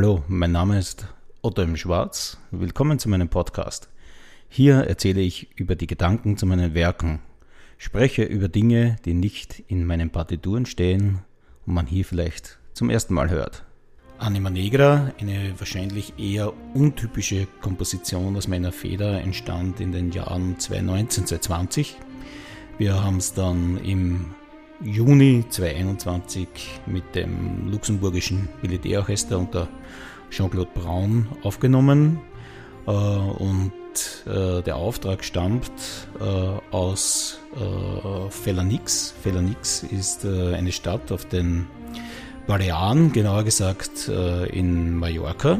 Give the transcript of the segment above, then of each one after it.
Hallo, mein Name ist Otto im Schwarz. Willkommen zu meinem Podcast. Hier erzähle ich über die Gedanken zu meinen Werken, spreche über Dinge, die nicht in meinen Partituren stehen und man hier vielleicht zum ersten Mal hört. Anima Negra, eine wahrscheinlich eher untypische Komposition aus meiner Feder, entstand in den Jahren 2019, 2020. Wir haben es dann im Juni 2021 mit dem luxemburgischen Militärorchester unter Jean-Claude Braun aufgenommen äh, und äh, der Auftrag stammt äh, aus Felanix. Felanix ist eine Stadt auf den Balearen, genauer gesagt in Mallorca.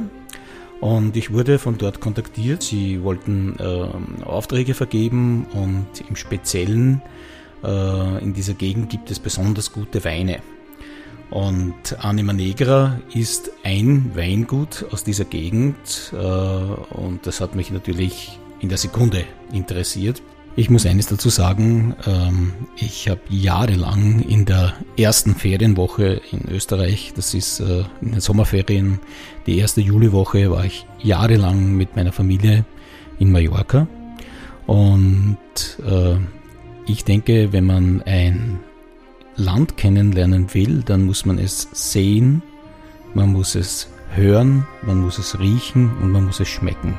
Und ich wurde von dort kontaktiert. Sie wollten äh, Aufträge vergeben und im Speziellen in dieser Gegend gibt es besonders gute Weine. Und Anima Negra ist ein Weingut aus dieser Gegend äh, und das hat mich natürlich in der Sekunde interessiert. Ich muss eines dazu sagen, ähm, ich habe jahrelang in der ersten Ferienwoche in Österreich, das ist äh, in den Sommerferien, die erste Juliwoche, war ich jahrelang mit meiner Familie in Mallorca. Und äh, ich denke, wenn man ein Land kennenlernen will, dann muss man es sehen, man muss es hören, man muss es riechen und man muss es schmecken.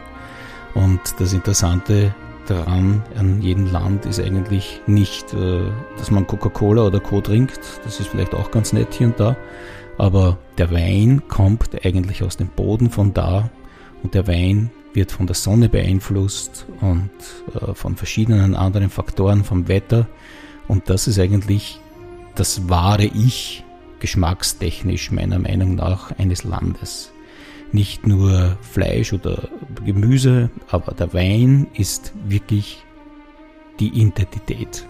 Und das Interessante daran an jedem Land ist eigentlich nicht, äh, dass man Coca-Cola oder Co. trinkt, das ist vielleicht auch ganz nett hier und da, aber der Wein kommt eigentlich aus dem Boden von da und der Wein wird von der Sonne beeinflusst und äh, von verschiedenen anderen Faktoren, vom Wetter und das ist eigentlich das wahre Ich geschmackstechnisch meiner Meinung nach eines Landes nicht nur Fleisch oder Gemüse, aber der Wein ist wirklich die Identität.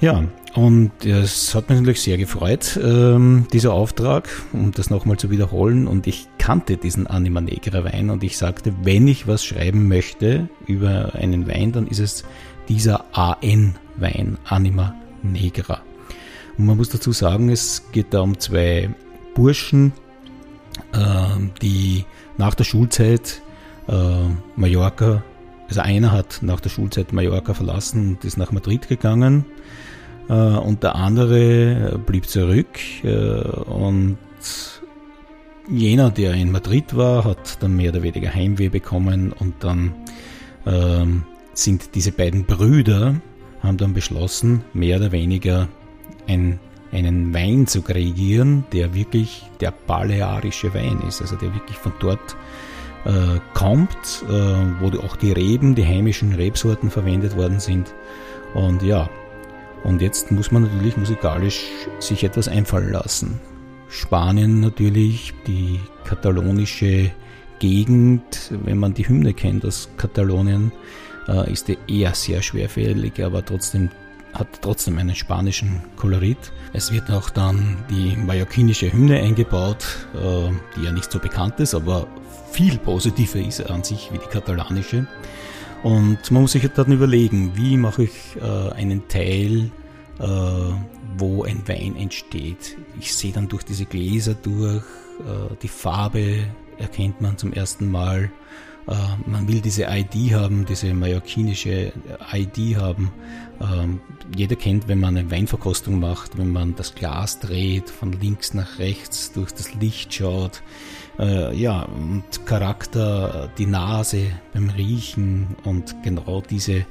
Ja, und es hat mich natürlich sehr gefreut, ähm, dieser Auftrag, um das nochmal zu wiederholen. Und ich kannte diesen Anima Negra Wein und ich sagte, wenn ich was schreiben möchte über einen Wein, dann ist es dieser AN-Wein, Anima Negra. Und man muss dazu sagen, es geht da um zwei Burschen, ähm, die nach der Schulzeit äh, Mallorca, also einer hat nach der Schulzeit Mallorca verlassen und ist nach Madrid gegangen und der andere blieb zurück äh, und jener, der in Madrid war, hat dann mehr oder weniger Heimweh bekommen und dann ähm, sind diese beiden Brüder, haben dann beschlossen, mehr oder weniger ein einen Wein zu kreieren, der wirklich der balearische Wein ist, also der wirklich von dort äh, kommt, äh, wo auch die Reben, die heimischen Rebsorten verwendet worden sind. Und ja, und jetzt muss man natürlich musikalisch sich etwas einfallen lassen. Spanien natürlich, die katalonische Gegend, wenn man die Hymne kennt aus Katalonien, äh, ist die eher sehr schwerfällig, aber trotzdem hat trotzdem einen spanischen Kolorit. Es wird auch dann die mallorquinische Hymne eingebaut, äh, die ja nicht so bekannt ist, aber viel positiver ist an sich wie die katalanische. Und man muss sich dann überlegen, wie mache ich äh, einen Teil, äh, wo ein Wein entsteht. Ich sehe dann durch diese Gläser durch, die Farbe erkennt man zum ersten Mal. Man will diese ID haben, diese mallorquinische ID haben. Ähm, jeder kennt, wenn man eine Weinverkostung macht, wenn man das Glas dreht, von links nach rechts durch das Licht schaut. Äh, ja, und Charakter, die Nase beim Riechen und genau diese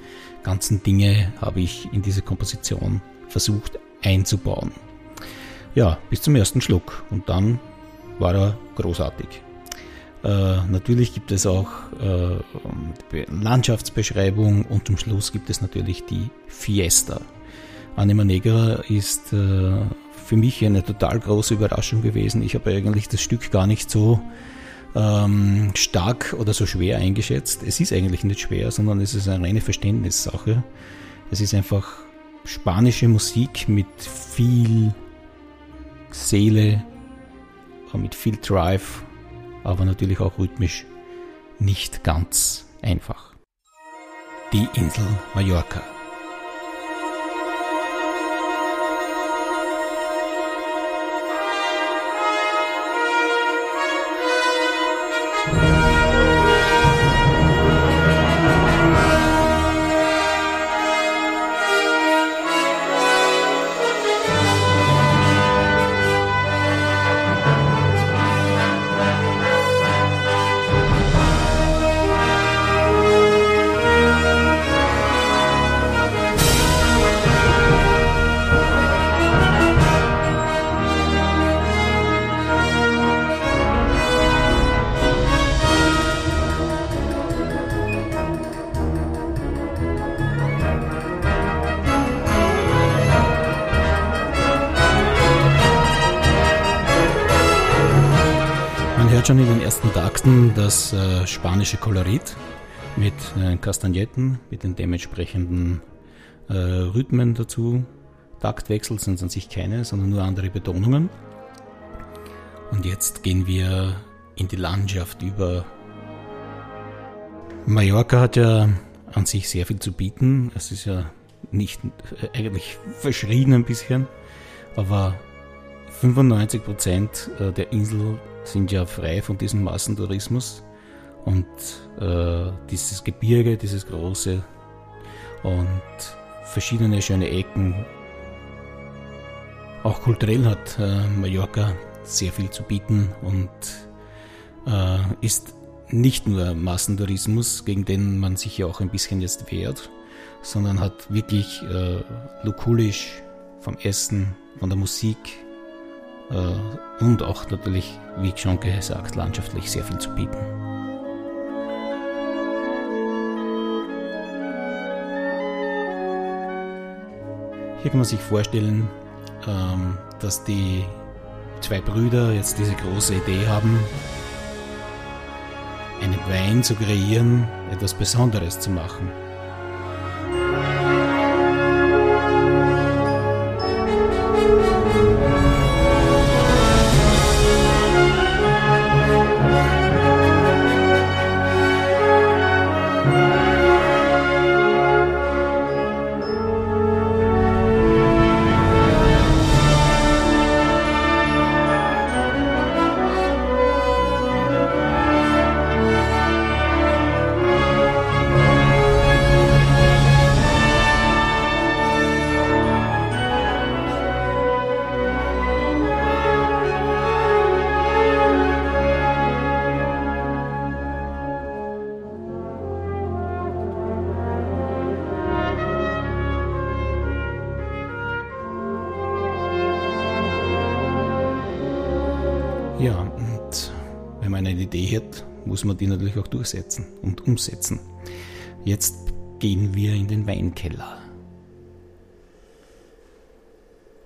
ganzen Dinge habe ich in diese Komposition versucht einzubauen. Ja, bis zum ersten Schluck und dann war er großartig. Äh, natürlich gibt es auch äh, Landschaftsbeschreibung und zum Schluss gibt es natürlich die Fiesta. Anima Negra ist äh, für mich eine total große Überraschung gewesen. Ich habe eigentlich das Stück gar nicht so ähm, stark oder so schwer eingeschätzt. Es ist eigentlich nicht schwer, sondern es ist eine reine Verständnissache. Es ist einfach spanische Musik mit viel Seele, mit viel Drive aber natürlich auch rhythmisch nicht ganz einfach. Die Insel Mallorca. Hört schon in den ersten Takten das äh, spanische Kolorit mit äh, Kastagnetten, mit den dementsprechenden äh, Rhythmen dazu. Taktwechsel sind an sich keine, sondern nur andere Betonungen. Und jetzt gehen wir in die Landschaft über. Mallorca hat ja an sich sehr viel zu bieten. Es ist ja nicht äh, eigentlich verschrien ein bisschen, aber 95 Prozent äh, der Insel sind ja frei von diesem Massentourismus und äh, dieses Gebirge, dieses große und verschiedene schöne Ecken. Auch kulturell hat äh, Mallorca sehr viel zu bieten und äh, ist nicht nur Massentourismus, gegen den man sich ja auch ein bisschen jetzt wehrt, sondern hat wirklich äh, lokulisch vom Essen, von der Musik äh, und auch natürlich, wie schon gesagt, landschaftlich sehr viel zu bieten. Hier kann man sich vorstellen, ähm, dass die zwei Brüder jetzt diese große Idee haben, einen Wein zu kreieren, etwas Besonderes zu machen. Man eine Idee hat, muss man die natürlich auch durchsetzen und umsetzen. Jetzt gehen wir in den Weinkeller,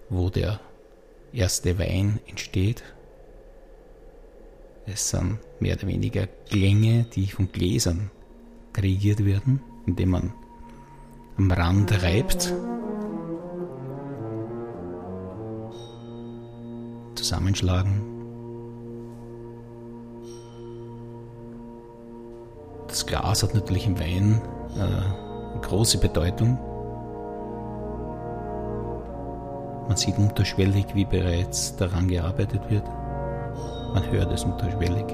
wo der erste Wein entsteht. Es sind mehr oder weniger Klänge, die von Gläsern kreiert werden, indem man am Rand reibt. Zusammenschlagen Das Glas hat natürlich im Wein äh, eine große Bedeutung. Man sieht unterschwellig, wie bereits daran gearbeitet wird. Man hört es unterschwellig.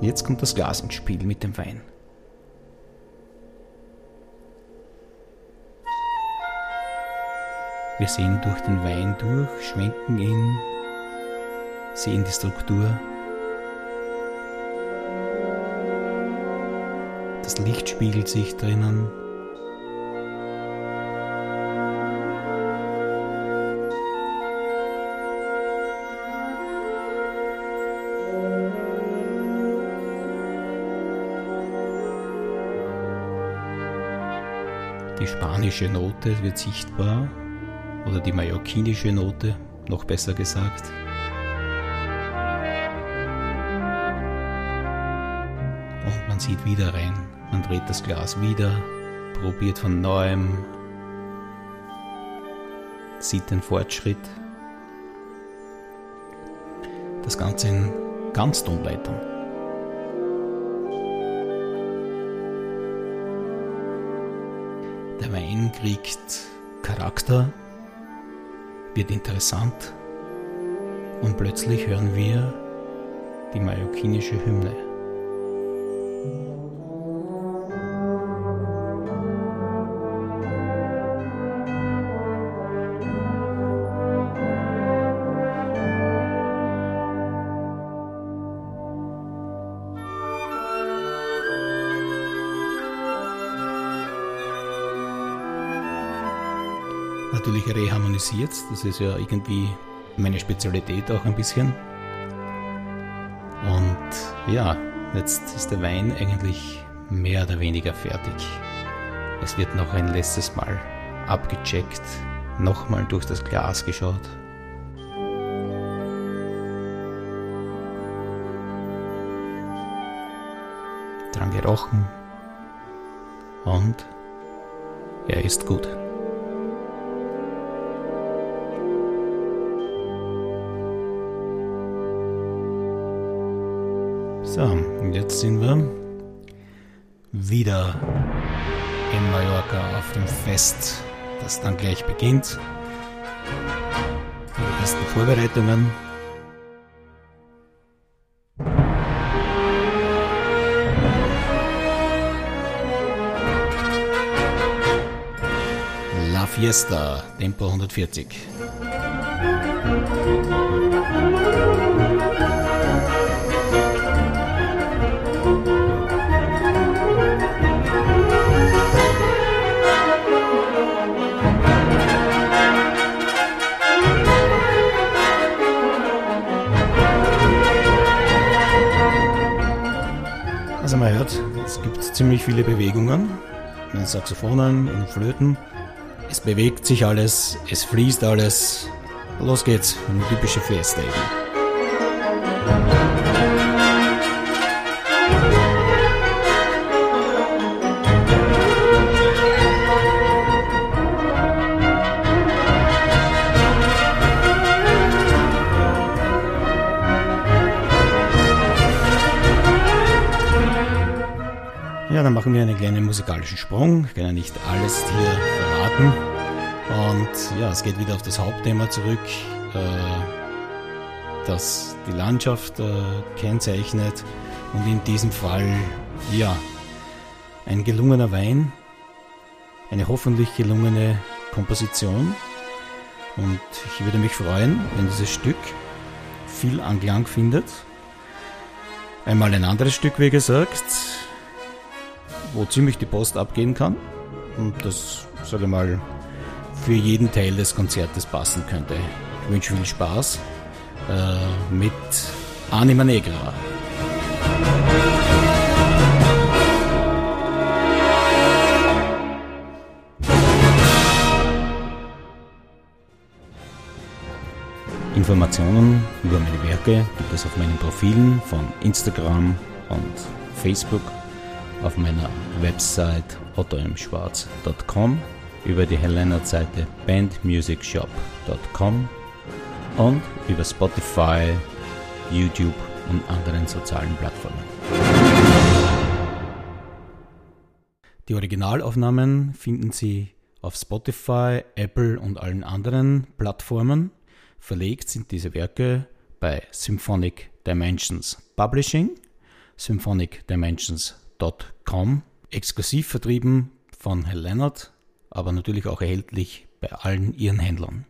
Jetzt kommt das Glas ins Spiel mit dem Wein. Wir sehen durch den Wein durch, schwenken ihn, sehen die Struktur Das Licht spiegelt sich drinnen. Die spanische Note wird sichtbar oder die mallorquinische Note, noch besser gesagt. Und man sieht wieder rein. Man dreht das Glas wieder, probiert von neuem, sieht den Fortschritt. Das Ganze in Ganztonleitern. Der Wein kriegt Charakter, wird interessant und plötzlich hören wir die mallorquinische Hymne. natürlich reharmonisiert. Das ist ja irgendwie meine Spezialität auch ein bisschen. Und ja, jetzt ist der Wein eigentlich mehr oder weniger fertig. Es wird noch ein letztes Mal abgecheckt, nochmal durch das Glas geschaut. Dran gerochen und er ist gut. So, jetzt sind wir wieder in Mallorca auf dem Fest, das dann gleich beginnt. Die ersten Vorbereitungen. La Fiesta, Tempo 140. Also hört, es gibt ziemlich viele Bewegungen in den Saxophonen, in den Flöten. Es bewegt sich alles, es fließt alles. Los geht's, eine typische Fiesta eben. Machen wir einen kleinen musikalischen Sprung. Ich kann ja nicht alles hier verraten. Und ja, es geht wieder auf das Hauptthema zurück, äh, das die Landschaft äh, kennzeichnet. Und in diesem Fall, ja, ein gelungener Wein, eine hoffentlich gelungene Komposition. Und ich würde mich freuen, wenn dieses Stück viel Anklang findet. Einmal ein anderes Stück, wie gesagt, wo ziemlich die Post abgehen kann. Und das, sage ich mal, für jeden Teil des Konzertes passen könnte. Ich wünsche viel Spaß äh, mit Anima Negra. Informationen über meine Werke gibt es auf meinen Profilen von Instagram und Facebook auf meiner Website ottoimschwarz.com, über die Helena-Seite bandmusicshop.com und über Spotify, YouTube und anderen sozialen Plattformen. Die Originalaufnahmen finden Sie auf Spotify, Apple und allen anderen Plattformen. Verlegt sind diese Werke bei Symphonic Dimensions Publishing, symphonicdimensions.com, exklusiv vertrieben von Herr Leonard, aber natürlich auch erhältlich bei allen Ihren Händlern.